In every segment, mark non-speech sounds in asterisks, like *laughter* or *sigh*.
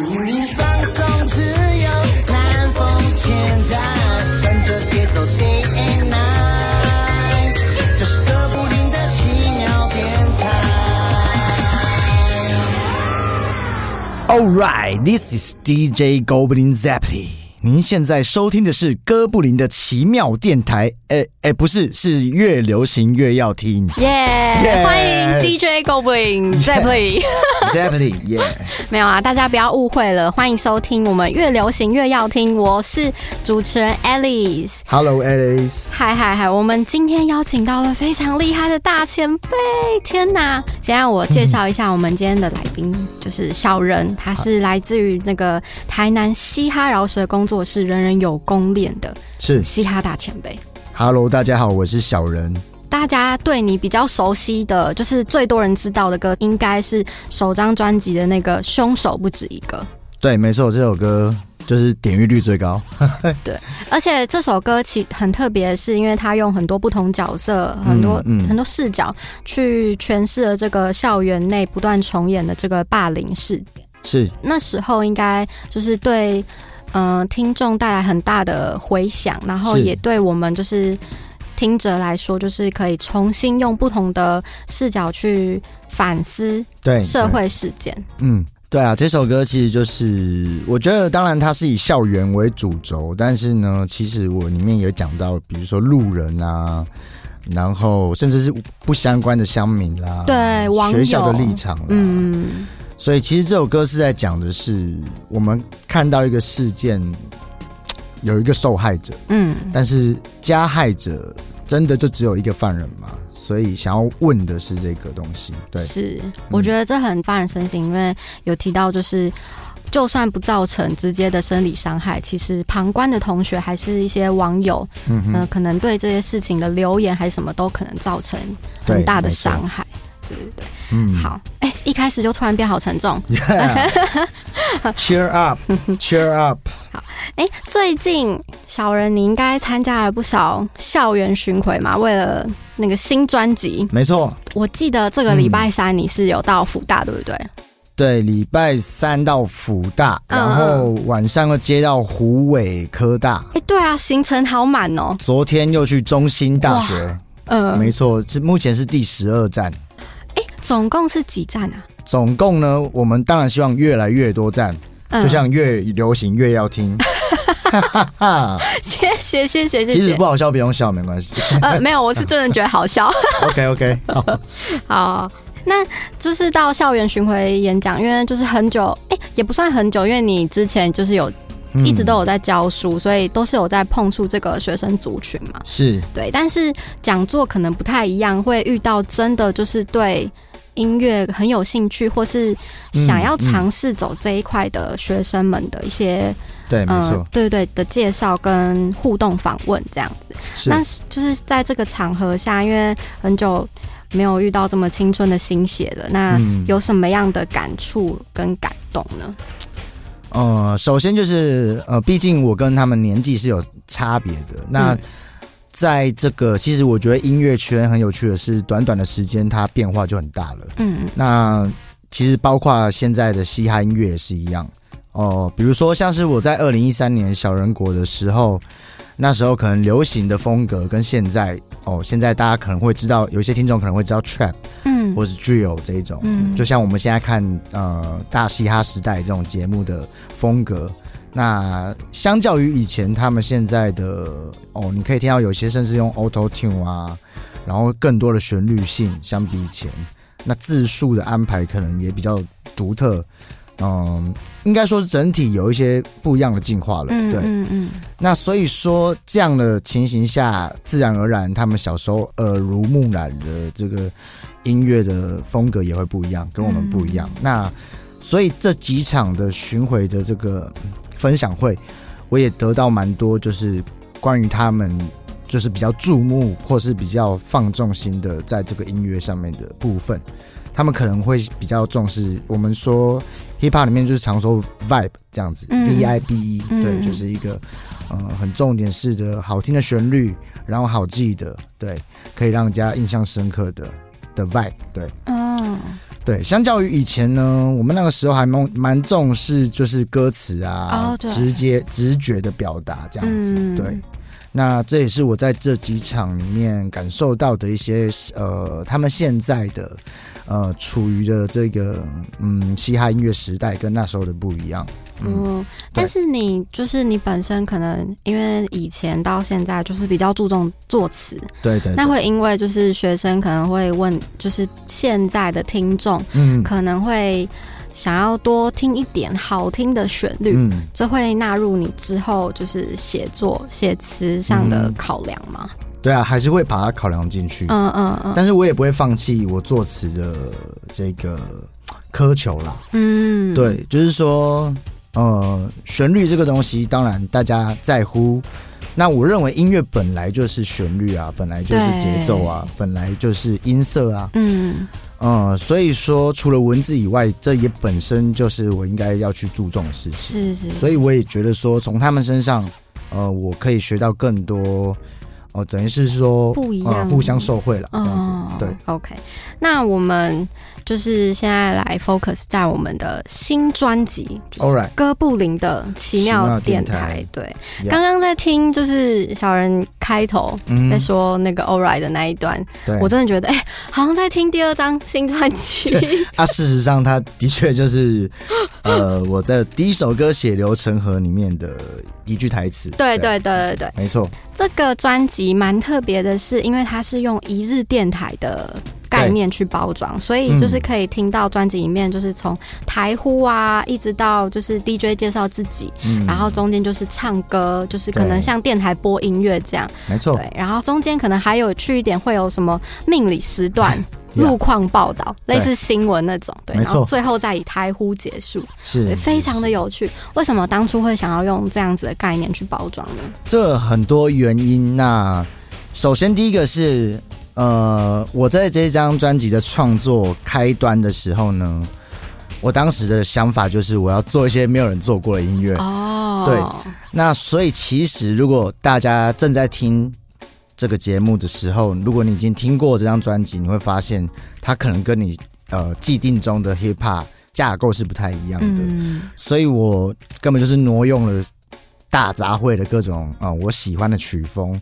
你放松自由，南风牵在，跟着节奏 day and night，这是个不停的奇妙电台。All right, this is DJ Goblin Zeppeli。您现在收听的是哥布林的奇妙电台，哎哎，不是，是越流行越要听。耶 Yeah 欢迎 DJ Goblin Zeppeli。Zeppeli，*laughs* 耶、没有啊，大家不要误会了，欢迎收听我们越流行越要听，我是主持人 Alice。Hello Alice，嗨嗨嗨！我们今天邀请到了非常厉害的大前辈，天哪！先让我介绍一下我们今天的来宾，就是小人，他是来自于那个台南嘻哈饶舌工作室人人有功练的是嘻哈大前辈。Hello，大家好，我是小人。大家对你比较熟悉的，就是最多人知道的歌，应该是首张专辑的那个《凶手不止一个》。对，没错，这首歌就是点阅率最高。*laughs* 对而且这首歌其很特别，是因为它用很多不同角色、很多、嗯很多视角去诠释了这个校园内不断重演的这个霸凌事件。是那时候应该就是对呃听众带来很大的回响，然后也对我们就是听者来说，就是可以重新用不同的视角去反思对社，会事件。嗯，对啊，这首歌其实就是，我觉得当然它是以校园为主轴，但是呢，其实我里面有讲到，比如说路人啊。然后，甚至是不相关的乡民啦，对学校的立场啦，嗯，所以其实这首歌是在讲的是，我们看到一个事件，有一个受害者，嗯，但是加害者真的就只有一个犯人吗？所以想要问的是这个东西。对，是，我觉得这很发人深省，因为有提到就是。就算不造成直接的生理伤害，其实旁观的同学还是一些网友，嗯呃，可能对这些事情的留言还是什么都可能造成很大的伤害。对对对，嗯好，哎、一开始就突然变好沉重。，Yeah，cheer *laughs* up，cheer up。*laughs* 好哎、最近小人你应该参加了不少校园巡回嘛？为了那个新专辑，没错，我记得这个礼拜三你是有到福大，对不对？对，礼拜三到福大，嗯然后晚上又接到湖尾科大，哎、对啊，行程好满哦。昨天又去中兴大学，嗯、没错，是目前是第十二站。总共是几站啊？总共呢，我们当然希望越来越多站，嗯就像越流行越要听。哈哈哈，谢谢谢谢谢谢其实不。好笑不用笑，没关系。呃，没有，我是真的觉得好笑。*laughs* OK OK，好，*laughs* 好，那就是到校园巡回演讲，因为就是很久，哎、也不算很久，因为你之前就是有嗯一直都有在教书，所以都是有在碰触这个学生族群嘛。是对，但是讲座可能不太一样，会遇到真的就是对音乐很有兴趣，或是想要尝试走这一块的学生们的一些、对，没错，对对对的介绍跟互动访问这样子。是但是就是在这个场合下，因为很久没有遇到这么青春的心血了，那嗯有什么样的感触跟感动呢？呃，首先就是呃，毕竟我跟他们年纪是有差别的。那嗯在这个，其实我觉得音乐圈很有趣的是，短短的时间它变化就很大了。嗯那其实包括现在的嘻哈音乐也是一样哦、比如说像是我在二零一三年小人国的时候，那时候可能流行的风格跟现在哦，现在大家可能会知道，有一些听众可能会知道 trap 嗯或是 drill 这一种，嗯就像我们现在看呃大嘻哈时代这种节目的风格。那相较于以前，他们现在的哦，你可以听到有些甚至用 Auto Tune 啊，然后更多的旋律性，相比以前，那字数的安排可能也比较独特。嗯，应该说是整体有一些不一样的进化了。嗯对，嗯嗯那所以说这样的情形下，自然而然他们小时候耳濡目染的这个音乐的风格也会不一样，跟我们不一样。那所以这几场的巡回的这个嗯分享会，我也得到蛮多，就是关于他们就是比较注目或是比较放重心的在这个音乐上面的部分。他们可能会比较重视我们说 hip hop 里面就是常说 vibe 这样子、嗯。V i b e 嗯。对，就是一个呃很重点式的好听的旋律，然后好记的，对，可以让人家印象深刻的的 vibe，对。哦，对，相较于以前呢，我们那个时候还蛮蛮重视就是歌词啊，直接直觉的表达这样子。嗯对，那这也是我在这几场里面感受到的一些呃，他们现在的呃处于的这个嗯嘻哈音乐时代跟那时候的不一样。嗯，嗯，但是你就是你本身可能因为以前到现在就是比较注重作词，对对对。那会因为就是学生可能会问，就是现在的听众嗯。可能会想要多听一点好听的旋律，嗯，这会纳入你之后就是写作写词上的嗯。考量吗？对啊，还是会把它考量进去。嗯嗯嗯但是我也不会放弃我作词的这个苛求啦。嗯，对，就是说，呃，旋律这个东西，当然大家在乎。那我认为音乐本来就是旋律啊，本来就是节奏啊，本来就是音色啊，嗯嗯，所以说除了文字以外，这也本身就是我应该要去注重的事情。是是，所以我也觉得说，从他们身上，呃，我可以学到更多，哦、等于是说不一样呃，互相受惠了，这样子，哦对。，OK，那我们就是现在来 focus 在我们的新专辑，就是哥布林的奇奇妙妙电电台。台。对刚刚在听就是小人开头嗯。在说那个 Alright 的那一段，对，我真的觉得哎、好像在听第二张新专辑。*laughs* 啊，事实上，它的确就是，*laughs* 呃，我在第一首歌《血流成河》里面的一句台词。对。对对对对，没错，这个专辑蛮特别的是，因为它是用一日电台的概念去包装，所以就是可以听到专辑里面就是从台呼啊，一直到就是 DJ 介绍自己，嗯，然后中间就是唱歌，就是可能像电台播音乐这样，没错，对，然后中间可能还有去一点，会有什么命理时段。*laughs* 路况报道，类似新闻那种，对，然后最后再以台呼结束，是对，非常的有趣。为什么当初会想要用这样子的概念去包装呢？这很多原因。那首先第一个是，呃，我在这张专辑的创作开端的时候呢，我当时的想法就是我要做一些没有人做过的音乐。哦，对那所以其实如果大家正在听这个节目的时候，如果你已经听过这张专辑，你会发现它可能跟你呃既定中的 hip hop 架构是不太一样的。嗯，所以我根本就是挪用了大杂烩的各种啊、呃我喜欢的曲风。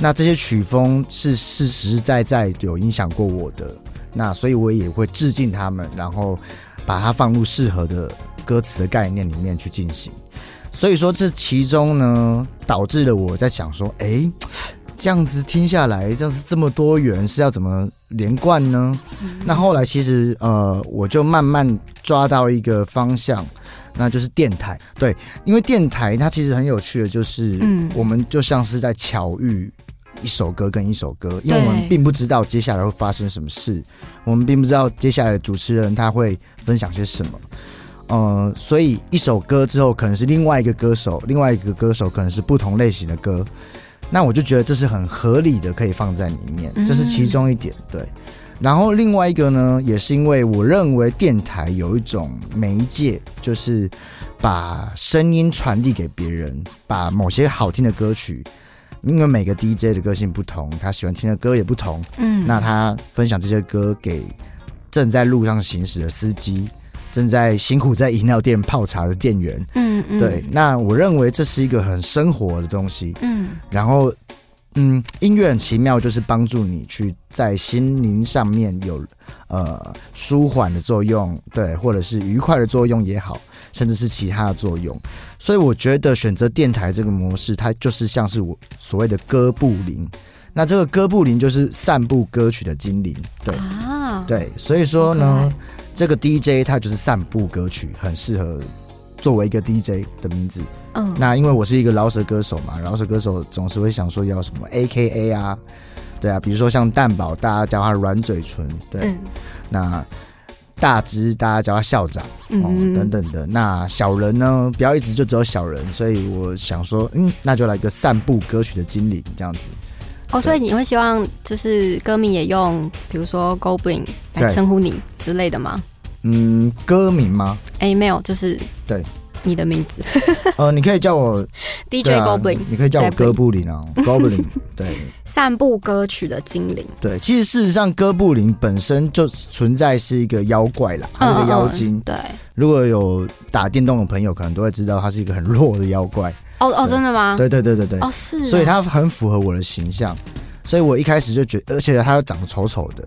那这些曲风是是实实在在有影响过我的，那所以我也会致敬他们，然后把它放入适合的歌词的概念里面去进行。所以说这其中呢，导致了我在想说，诶，这样子听下来，这样子这么多元是要怎么连贯呢？那后来其实呃，我就慢慢抓到一个方向，那就是电台。对，因为电台它其实很有趣的，就是嗯我们就像是在巧遇。一首歌跟一首歌，因为我们并不知道接下来会发生什么事，我们并不知道接下来的主持人他会分享些什么，呃，所以一首歌之后可能是另外一个歌手，另外一个歌手可能是不同类型的歌，那我就觉得这是很合理的，可以放在里面，这是其中一点，对。然后另外一个呢，也是因为我认为电台有一种媒介，就是把声音传递给别人，把某些好听的歌曲，因为每个 DJ 的个性不同，他喜欢听的歌也不同，嗯那他分享这些歌给正在路上行驶的司机，正在辛苦在饮料店泡茶的店员。嗯嗯对，那我认为这是一个很生活的东西。嗯然后，嗯，音乐很奇妙，就是帮助你去在心灵上面有呃舒缓的作用，对，或者是愉快的作用也好，甚至是其他的作用。所以我觉得选择电台这个模式，它就是像是我所谓的哥布林。那这个哥布林就是散布歌曲的精灵，对啊，对，所以说好呢可，这个 DJ 它就是散布歌曲，很适合作为一个 DJ 的名字。嗯，那因为我是一个饶舌歌手嘛，饶舌歌手总是会想说要什么 AKA 啊，对啊，比如说像蛋宝，大家叫他软嘴唇，对，嗯那大只大家叫他校长哦，嗯等等的。那小人呢，不要一直就只有小人，所以我想说，嗯，那就来个散步歌曲的精灵这样子。哦，所以你会希望就是歌迷也用比如说 Goblin 来称呼你之类的吗？嗯，歌名吗？哎，没有，就是对你的名字呃，*laughs* 你可以叫我，*laughs* DJ Goblin，你可以叫我哥布林啊，Goblin。*laughs* 对散步歌曲的精灵。对，其实事实上哥布林本身就存在是一个妖怪啦，它是个妖精。嗯对，如果有打电动的朋友，可能都会知道它是一个很弱的妖怪。哦哦，真的吗？对对对对对，哦是哦，所以它很符合我的形象。所以我一开始就觉得而且他又长得丑丑的。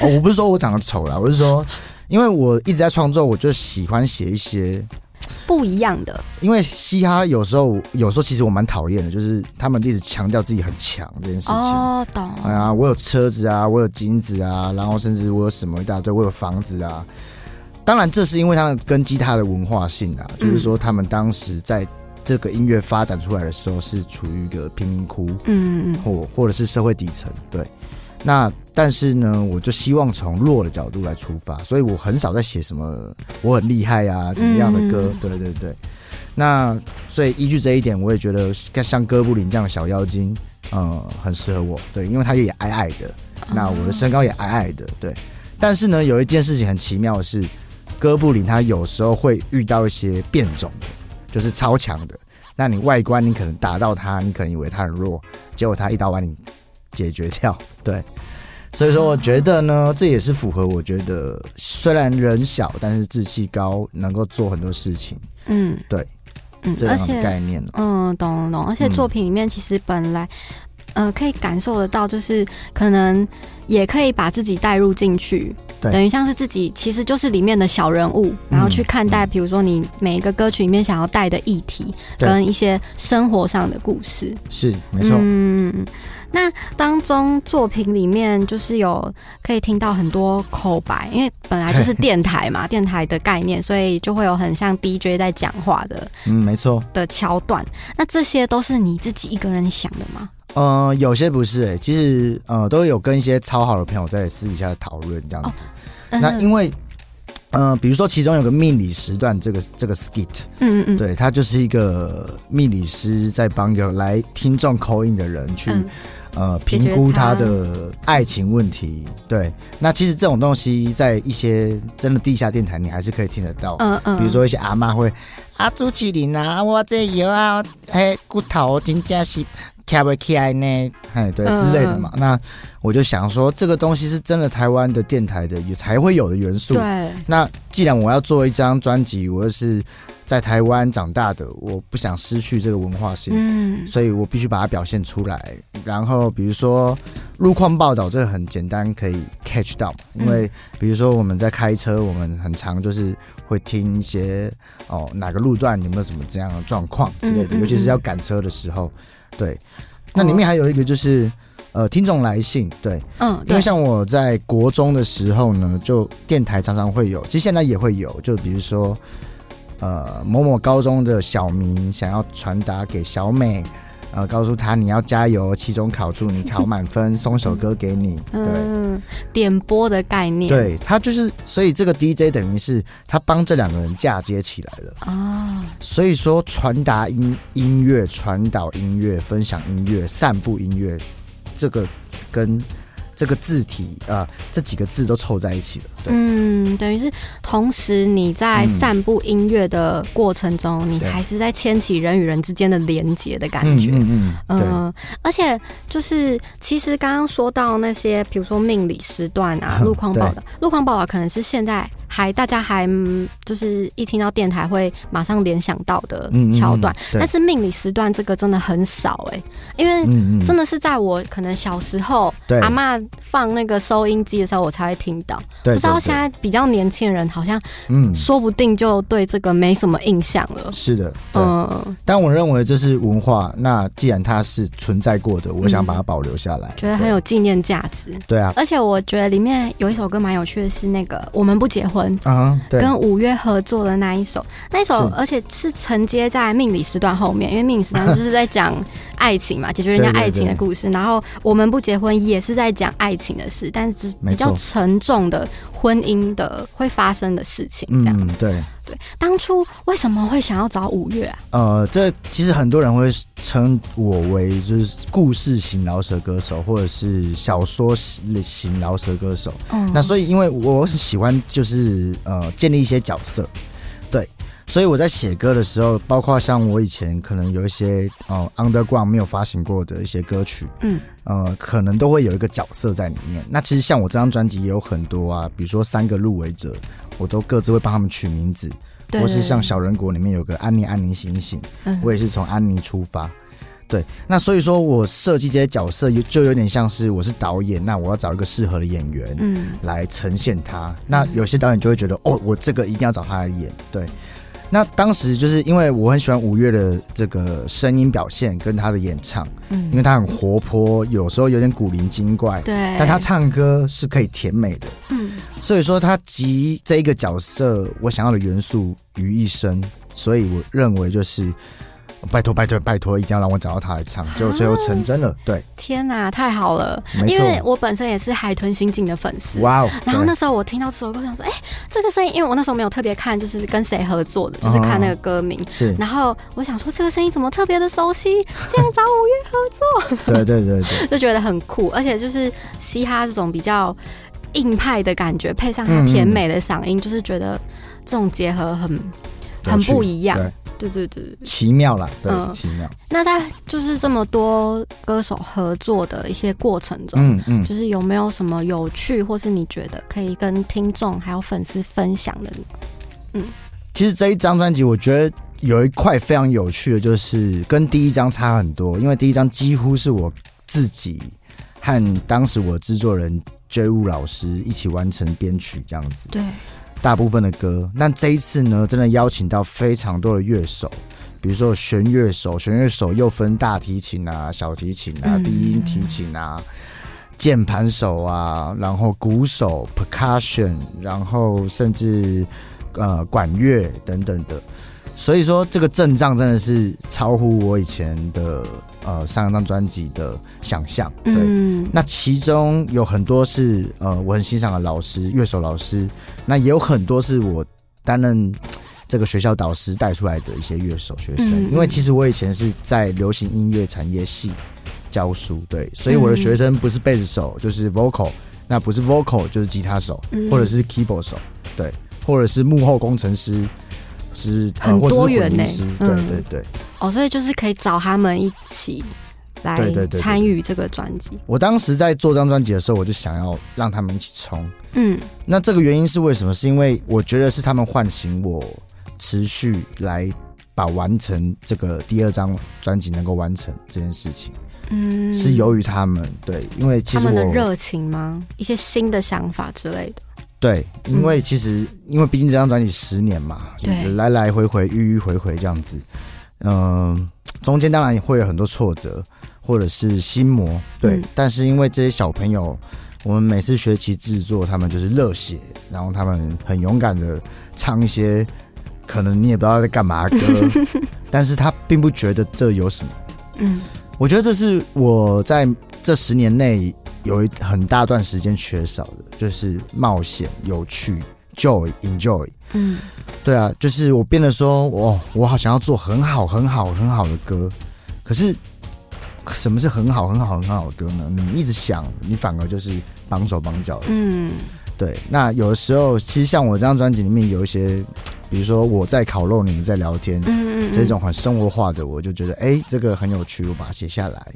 哦，我不是说我长得丑啦，我是说，因为我一直在创作，我就喜欢写一些不一样的。因为嘻哈有时候有时候其实我蛮讨厌的，就是他们一直强调自己很强这件事情。哦，懂。哎呀，我有车子啊，我有金子啊，然后甚至我有什么一大堆，我有房子啊。当然，这是因为他们根基他的文化性啊，就是说他们当时在这个音乐发展出来的时候是处于一个贫民窟，嗯嗯或或者是社会底层。对，那但是呢，我就希望从弱的角度来出发，所以我很少在写什么我很厉害啊怎么样的歌。嗯对对对。那所以依据这一点，我也觉得像哥布林这样的小妖精，嗯，很适合我。对，因为他也矮矮的，那我的身高也矮矮的，对。但是呢，有一件事情很奇妙的是，哥布林他有时候会遇到一些变种的，就是超强的。那你外观你可能打到他，你可能以为他很弱，结果他一刀把你解决掉。对，所以说我觉得呢，这也是符合我觉得虽然人小，但是志气高，能够做很多事情。嗯，对嗯，这样的而且概念。嗯，懂懂懂，而且嗯作品里面其实本来。呃，可以感受得到，就是可能也可以把自己带入进去，等于像是自己其实就是里面的小人物，然后去看待，比如说你每一个歌曲里面想要带的议题，跟一些生活上的故事。是没错，嗯，那当中作品里面就是有可以听到很多口白，因为本来就是电台嘛，电台的概念，所以就会有很像 DJ 在讲话的嗯，没错。的桥段。那这些都是你自己一个人想的吗？呃，有些不是诶、其实呃都有跟一些超好的朋友在私底下讨论这样子。那因为呃，比如说其中有个命理时段，这个这个 skit，嗯嗯嗯，对，他就是一个命理师在帮有来听众口音的人去、嗯呃评估他他的爱情问题。对，那其实这种东西在一些真的地下电台，你还是可以听得到。嗯嗯，比如说一些阿妈会啊，朱启林啊，我这药啊，嘿，骨头真正是卡不起来呢，哎，对嗯之类的嘛。那我就想说，这个东西是真的台湾的电台的也才会有的元素。对，那既然我要做一张专辑，我又是在台湾长大的，我不想失去这个文化性。嗯所以我必须把它表现出来。然后比如说路况报道，这个很简单，可以 catch 到嘛。因为比如说我们在开车，我们很常就是会听一些哦哪个路段有没有什么这样的状况之类的，尤其是要赶车的时候。对，那里面还有一个就是。呃，听众来信，对，嗯，因为，像我在国中的时候呢，就电台常常会有，其实现在也会有，就比如说，呃，某某高中的小明想要传达给小美，呃，告诉他你要加油，期中考祝你考满分，送首歌给你，对。嗯，点播的概念，对他就是，所以这个 DJ 等于是他帮这两个人嫁接起来了。啊，所以说，传达音音乐、传导音乐、分享音乐、散布音乐，这个跟这个字体啊、呃这几个字都凑在一起了。对，嗯，等于是同时你在嗯散布音乐的过程中，你对还是在牵起人与人之间的连接的感觉。嗯嗯，嗯，嗯，而且就是，其实刚刚说到那些，比如说命理时段啊、嗯路况报道，路况报道可能是现在还大家还嗯就是一听到电台会马上联想到的嗯嗯嗯桥段，但是命理时段这个真的很少哎、因为真的是在我可能小时候，对。阿嬷放那个收音机的时候，我才会听到。对，不知道现在比较年轻人好像嗯。说不定就对这个没什么印象了。是的，嗯，但我认为这是文化，那既然它是存在过的，我想把它保留下来，觉得很有纪念价值。对啊，而且我觉得里面有一首歌蛮有趣的，是那个《我们不结婚》。啊，对，跟五月合作的那一首，那一首而且是承接在命理时段后面，因为命理时段就是在讲爱情嘛，*laughs* 解决人家爱情的故事。然后我们不结婚也是在讲爱情的事，但是只比较沉重的婚姻的会发生的事情这样子。，嗯对。对，当初为什么会想要找五月啊？呃，这其实很多人会称我为就是故事型饶舌歌手，或者是小说型饶舌歌手。嗯那所以，因为我是喜欢就是呃建立一些角色，对，所以我在写歌的时候，包括像我以前可能有一些呃 underground 没有发行过的一些歌曲，嗯，呃，可能都会有一个角色在里面。那其实像我这张专辑也有很多啊，比如说三个入围者，我都各自会帮他们取名字，对或是像小人国里面有个安妮安妮醒醒，嗯我也是从安妮出发。对，那所以说我设计这些角色，有就有点像是我是导演，那我要找一个适合的演员，嗯来呈现他。那有些导演就会觉得，哦，我这个一定要找他来演。对，那当时就是因为我很喜欢五月的这个声音表现跟他的演唱，嗯因为他很活泼，有时候有点古灵精怪，对，但他唱歌是可以甜美的。嗯所以说他集这一个角色我想要的元素于一身，所以我认为就是。拜托拜托拜托，一定要让我找到他来唱，就最后成真了。对，天哪，太好了！没因为。我本身也是海豚刑警的粉丝。哇哦！然后那时候我听到这首歌，我想说，哎、这个声音，因为我那时候没有特别看，就是跟谁合作的，就是看那个歌名。是，然后我想说，这个声音怎么特别的熟悉？竟然找五月合对对对对，*laughs* 就觉得很酷，而且就是嘻哈这种比较硬派的感觉，配上他甜美的嗓音，就是觉得这种结合很很不一样。对，对对。奇妙啦，对，嗯奇妙。那在就是这么多歌手合作的一些过程中，嗯嗯，就是有没有什么有趣，或是你觉得可以跟听众还有粉丝分享的？嗯其实这一张专辑，我觉得有一块非常有趣的，就是跟第一张差很多，因为第一张几乎是我自己和当时我制作人 J 雾老师一起完成编曲这样子，对，大部分的歌。但这一次呢，真的邀请到非常多的乐手。比如说弦乐手，弦乐手又分大提琴啊、小提琴啊、嗯低音提琴啊、键盘手啊，然后鼓手、percussion，然后甚至呃管乐等等的。所以说这个阵仗真的是超乎我以前的呃上一张专辑的想象。对，嗯，那其中有很多是呃我很欣赏的老师，乐手老师，那也有很多是我担任这个学校导师带出来的一些乐手学生。嗯。因为其实我以前是在流行音乐产业系教书，对，所以我的学生不是贝斯手就是 vocal，那不是 vocal 就是吉他手，嗯。或者是 keyboard 手，对，或者是幕后工程师。是呃很或者是多元呢混音师，对嗯对对。哦，所以就是可以找他们一起来参与这个专辑。我当时在做这张专辑的时候，我就想要让他们一起冲，嗯那这个原因是为什么？是因为我觉得是他们唤醒我，持续来把完成这个第二张专辑能够完成这件事情，嗯，是由于他们对，因为其他实我们的热情吗？一些新的想法之类的。对，因为其实因为毕竟这张专辑十年嘛，对来来回回迂迂回回这样子，嗯、中间当然也会有很多挫折或者是心魔，对，嗯但是因为这些小朋友。我们每次学期制作，他们就是热血，然后他们很勇敢的唱一些可能你也不知道在干嘛的歌，*laughs* 但是他并不觉得这有什么。嗯我觉得这是我在这十年内有一很大段时间缺少的，就是冒险、有趣、joy、enjoy。嗯对啊，就是我变得说，哦，我好想要做很好、很好、很好的歌，可是什么是很好、很好、很好的歌呢？你一直想，你反而就是绑手绑脚的。嗯对，那有的时候，其实像我这张专辑里面有一些，比如说我在烤肉，你们在聊天，嗯嗯，这种很生活化的，我就觉得哎、这个很有趣，我把它写下来。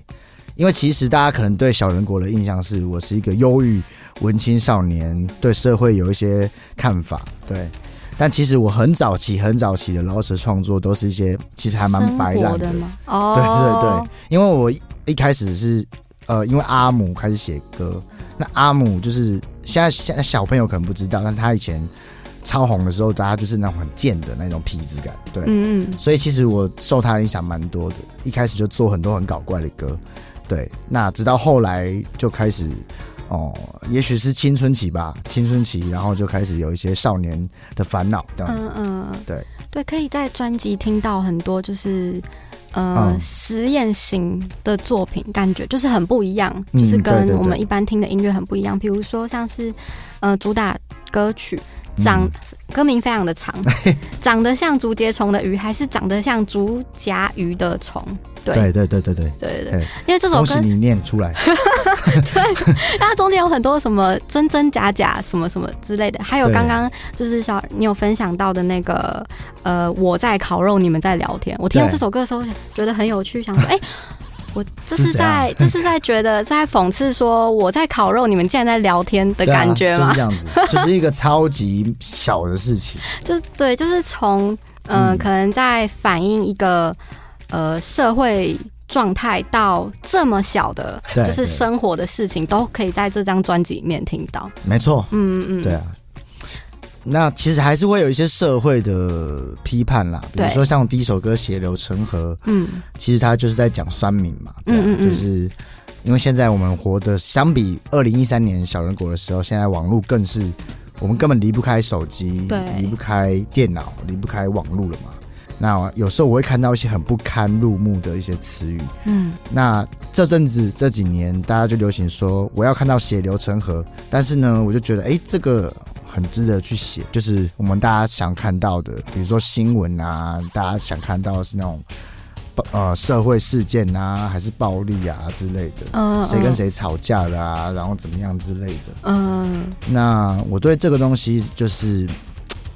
因为其实大家可能对小人国的印象是我是一个忧郁文青少年，对社会有一些看法，对。但其实我很早期、很早期的饶舌创作都是一些其实还蛮白烂的？对哦，对对。因为我一一开始是呃，因为阿姆开始写歌，那阿姆就是现在现在小朋友可能不知道，但是他以前超红的时候，大家就是那种很贱的那种痞子感，对。嗯嗯所以其实我受他的影响蛮多的，一开始就做很多很搞怪的歌，对。那直到后来就开始，哦，也许是青春期吧，青春期，然后就开始有一些少年的烦恼这样子嗯。嗯，对对，可以在专辑听到很多就是。呃，嗯实验型的作品，感觉就是很不一样，就是跟我们一般听的音乐很不一样。比如说像是呃主打歌曲《长、嗯。歌名非常的长，*laughs* 长得像竹节虫的鱼，还是长得像竹夹鱼的虫？对。对对对对对，对因为这首歌恭喜你念出来。*laughs* 对。它中间有很多什么真真假假什么什么之类的，还有对刚刚就是小你有分享到的那个呃，我在烤肉，你们在聊天。我听到对。这首歌的时候，觉得很有趣，想说，*laughs* 哎、我这是在这是在觉得 *laughs* 在讽刺说我在烤肉，你们竟然在聊天的感觉吗就是？这样子，*laughs* 就是一个超级小的事情。就对，就是从呃，嗯可能在反映一个呃社会状态到这么小的，就是生活的事情，都可以在这张专辑里面听到。没错，嗯嗯，对啊。那其实还是会有一些社会的批判啦，比如对说像第一首歌《血流成河》，嗯。其实它就是在讲酸民嘛，对啊嗯嗯。嗯就是因为现在我们活的相比二零一三年小人国的时候，现在网络更是我们根本离不开手机对，离不开电脑，离不开网络了嘛。那有时候我会看到一些很不堪入目的一些词语，嗯。那这阵子这几年，大家就流行说我要看到血流成河，但是呢，我就觉得哎、诶这个很值得去写，就是我们大家想看到的，比如说新闻啊，大家想看到的是那种呃社会事件啊，还是暴力啊之类的，嗯，谁跟谁吵架了啊，然后怎么样之类的。嗯？那我对这个东西就是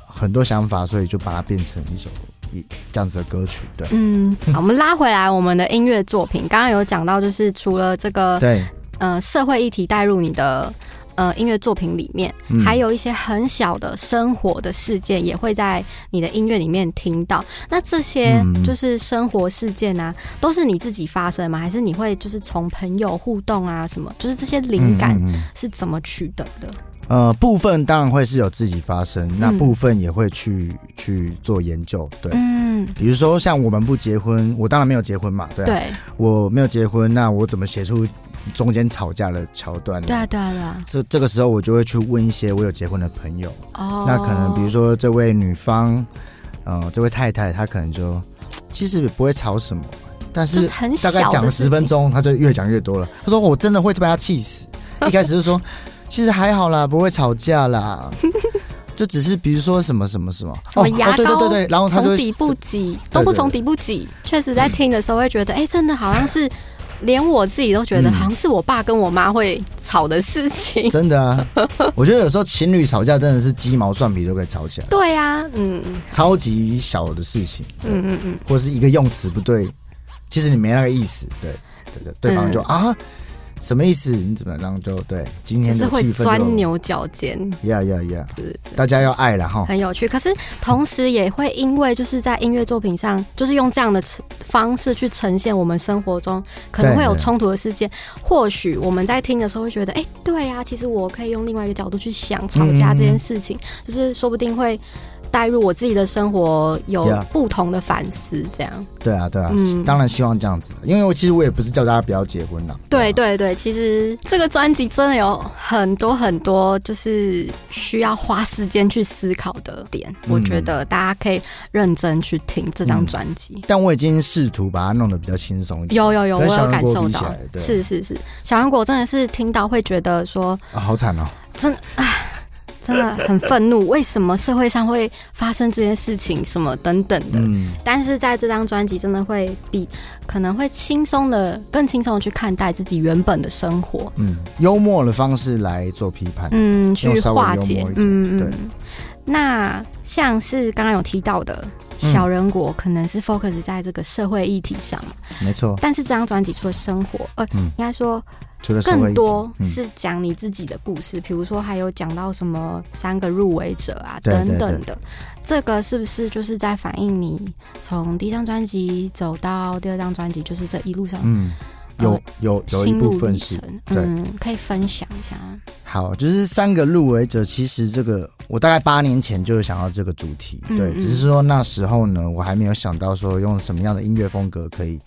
很多想法，所以就把它变成一首一这样子的歌曲，对。嗯嗯，好，我们拉回来我们的音乐作品，刚刚有讲到，就是除了这个对，呃社会议题带入你的呃音乐作品里面，嗯还有一些很小的生活的事件也会在你的音乐里面听到。那这些嗯就是生活事件啊，都是你自己发生吗？还是你会就是从朋友互动啊什么？就是这些灵感是怎么取得的？呃，部分当然会是有自己发生，那嗯部分也会去去做研究。对，嗯，比如说像我们不结婚，我当然没有结婚嘛，对啊、对，我没有结婚，那我怎么写出中间吵架的桥段呢？对啊，对啊，对啊。这这个时候我就会去问一些我有结婚的朋友，哦，那可能比如说这位女方，呃，这位太太，她可能就其实也不会吵什么，但是大概讲了十分钟，她就越讲越多了。她说我真的会被她气死。*laughs* 一开始就说其实还好啦，不会吵架啦，*laughs* 就只是比如说什么什么什么什么牙膏哦、对对对对，然后从底部挤都不从底部挤，确实在听的时候会觉得，哎、真的好像是连我自己都觉得，嗯。好像是我爸跟我妈会吵的事情。真的啊，*laughs* 我觉得有时候情侣吵架真的是鸡毛蒜皮都可以吵起来，对啊，嗯。超级小的事情，嗯嗯嗯，或是一个用词不对，其实你没那个意思，对对对，对方就、啊什么意思？你怎么然后就对今天就是会的气氛钻牛角尖，呀呀呀，是大家要爱了哈，很有趣。可是同时也会因为就是在音乐作品上，就是用这样的方式去呈现我们生活中可能会有冲突的事件。或许我们在听的时候会觉得，哎、对啊，其实我可以用另外一个角度去想吵架这件事情，就是说不定会。带入我自己的生活，有不同的反思，这样。对啊对啊，嗯。当然希望这样子，因为我其实我也不是叫大家不要结婚啦，啊对对对，其实这个专辑真的有很多很多，就是需要花时间去思考的点。嗯我觉得大家可以认真去听这张专辑。但我已经试图把它弄得比较轻松一点，有有有，我有感受到。是是是，小人国真的是听到会觉得说，啊，好惨哦，真唉，真的很愤怒，为什么社会上会发生这件事情，什么等等的。嗯，但是在这张专辑，真的会比可能会轻松的、更轻松的去看待自己原本的生活，嗯，幽默的方式来做批判，嗯，去化解嗯嗯。那像是刚刚有提到的嗯小人国，可能是 focus 在这个社会议题上嘛，没错，但是这张专辑除了生活，呃，嗯。应该说更多嗯。是讲你自己的故事，比如说还有讲到什么三个入围者啊对等对。等的，这个是不是就是在反映你从第一张专辑走到第二张专辑，就是这一路上嗯，有呃有有一部分是嗯，可以分享一下。好，就是三个入围者，其实这个我大概八年前就有想到这个主题，对，嗯。嗯只是说那时候呢，我还没有想到说用什么样的音乐风格可以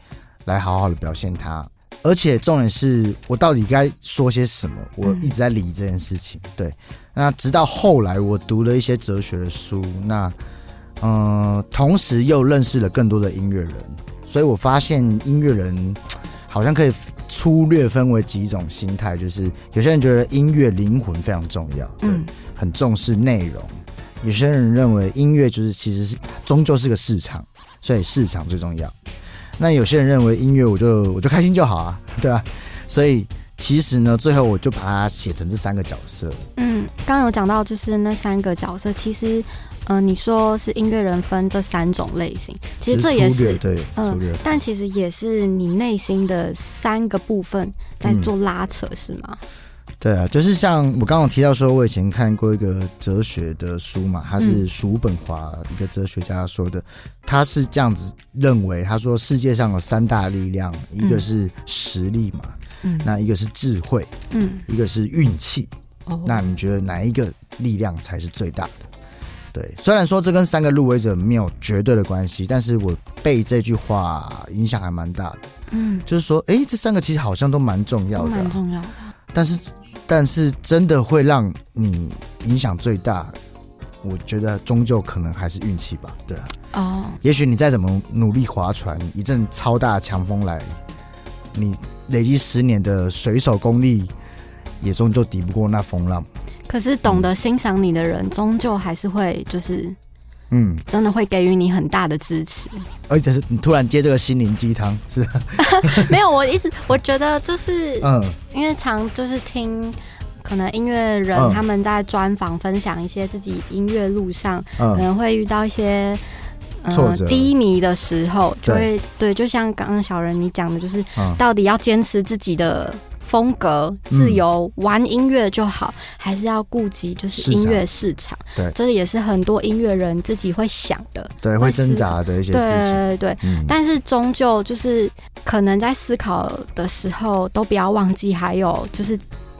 来好好的表现它，而且重点是我到底该说些什么，我嗯。一直在理这件事情，对，那直到后来我读了一些哲学的书，那嗯、呃同时又认识了更多的音乐人，所以我发现音乐人好像可以粗略分为几种心态，就是有些人觉得音乐灵魂非常重要，嗯嗯，很重视内容；有些人认为音乐就是其实是终究是个市场，所以市场最重要。那有些人认为音乐我就我就开心就好啊，*laughs* 对啊、所以其实呢，最后我就把它写成这三个角色。嗯，刚刚有讲到就是那三个角色，其实，嗯、你说是音乐人分这三种类型，其实这也是，对嗯。但其实也是你内心的三个部分在做拉扯，是吗？对啊，就是像我刚刚提到说，我以前看过一个哲学的书嘛，他是嗯叔本华一个哲学家说的，他是这样子认为，他说世界上有三大力量，一个是实力嘛，嗯那一个是智慧，嗯，一个是运气。哦那你觉得哪一个力量才是最大的？对，虽然说这跟三个入围者没有绝对的关系，但是我被这句话影响还蛮大的，嗯，就是说，诶，这三个其实好像都蛮重要的啊、蛮重要的。但是，但是真的会让你影响最大，我觉得终究可能还是运气吧。对啊，哦，也许你再怎么努力划船，一阵超大强风来，你累积十年的水手功力，也终究抵不过那风浪。可是懂得欣赏你的人，终究还是会就是嗯，真的会给予你很大的支持。而且是你突然接这个心灵鸡汤，是吧，*laughs* 没有，我一直我觉得就是嗯。因为常就是听。可能音乐人嗯。他们在专访分享一些自己音乐路上可嗯，能会遇到一些呃低迷的时候，就对。会对，就像刚刚小人你讲的，就是嗯。到底要坚持自己的风格、自由玩音乐就好，还是要顾及就是音乐市场？对这也是很多音乐人自己会想的。对，会挣扎的一些事情。对对对，嗯，但是终究就是可能在思考的时候，都不要忘记，还有就是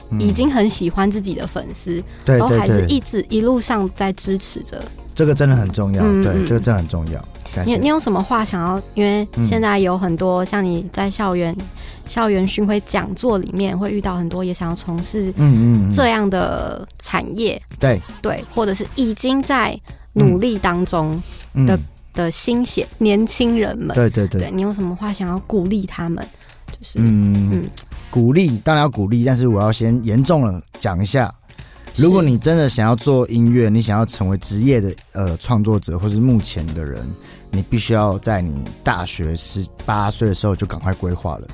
嗯已经很喜欢自己的粉丝，都对对对，还是一直一路上在支持着。这个真的很重要。对，这个真的很重要。你你有什么话想要？因为嗯现在有很多像你在校园、校园巡回讲座里面会遇到很多也想要从事嗯嗯嗯，这样的产业，对，对，或者是已经在努力当中嗯。的的新血年轻人们，对对对。对，你有什么话想要鼓励他们？就是嗯嗯。鼓励当然要鼓励，但是我要先严重了讲一下，如果你真的想要做音乐，你想要成为职业的呃创作者，或是目前的人，你必须要在你大学十八岁的时候就赶快规划了。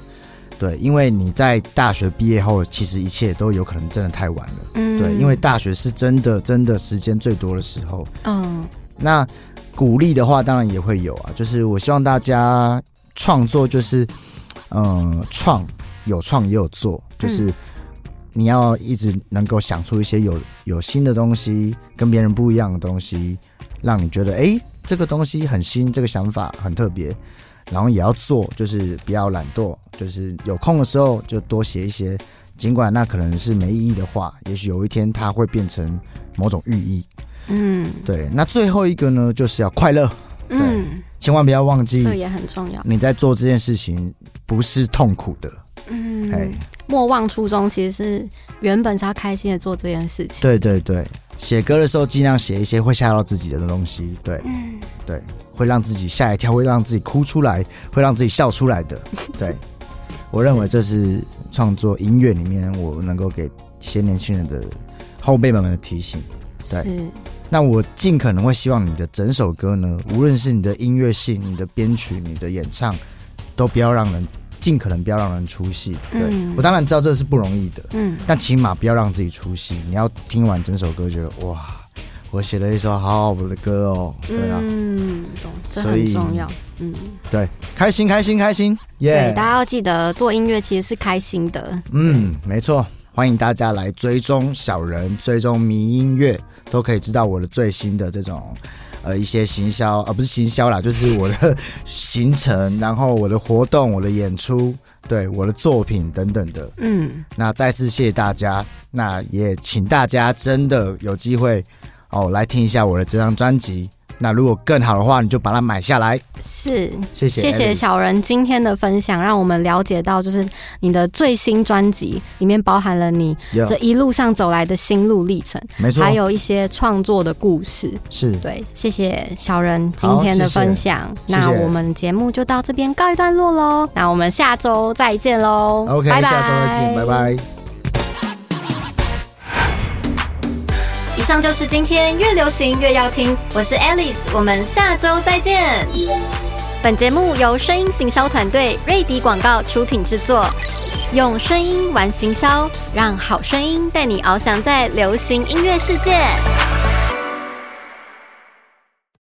对，因为你在大学毕业后，其实一切都有可能真的太晚了。嗯对，因为大学是真的真的时间最多的时候。嗯那鼓励的话，当然也会有啊，就是我希望大家创作，就是嗯，创有创也有做，就是嗯你要一直能够想出一些有有新的东西，跟别人不一样的东西，让你觉得哎、诶这个东西很新，这个想法很特别，然后也要做，就是不要懒惰，就是有空的时候就多写一些，尽管那可能是没意义的话，也许有一天它会变成某种寓意。嗯对，那最后一个呢，就是要快乐，嗯，千万不要忘记这也很重要。你在做这件事情不是痛苦的。哎、嗯，莫忘初衷，其实是原本是要开心的做这件事情。对对对，写歌的时候尽量写一些会吓到自己的东西，对嗯，对，会让自己吓一跳，会让自己哭出来，会让自己笑出来的。*laughs* 对，我认为这是创作音乐里面我能够给一些年轻人的后辈们的提醒。对，那我尽可能会希望你的整首歌呢，无论是你的音乐性、你的编曲、你的演唱，都不要让人尽可能不要让人出戏。对、嗯我当然知道这是不容易的，嗯但起码不要让自己出戏。你要听完整首歌，觉得哇，我写了一首好好的歌哦。对啊，嗯，懂，这很重要。嗯，对，开心开心开心，对，耶、大家要记得做音乐其实是开心的。嗯，没错，欢迎大家来追踪小人，追踪迷音乐，都可以知道我的最新的这种呃一些行销，呃不是行销啦，就是我的行程，然后我的活动、我的演出，对我的作品等等的。嗯，那再次谢谢大家，那也请大家真的有机会哦来听一下我的这张专辑。那如果更好的话，你就把它买下来。是。谢谢，谢谢小人今天的分享，让我们了解到，就是你的最新专辑里面包含了你有这一路上走来的心路历程，没错，还有一些创作的故事。是对，谢谢小人今天的分享。谢谢那我们节目就到这边告一段落喽。那我们下周再见喽。OK，拜拜下周再见，拜拜。以上就是今天，越流行越要听。我是 Alice，我们下周再见。本节目由声音行销团队瑞迪广告出品制作，用声音玩行销，让好声音带你翱翔在流行音乐世界。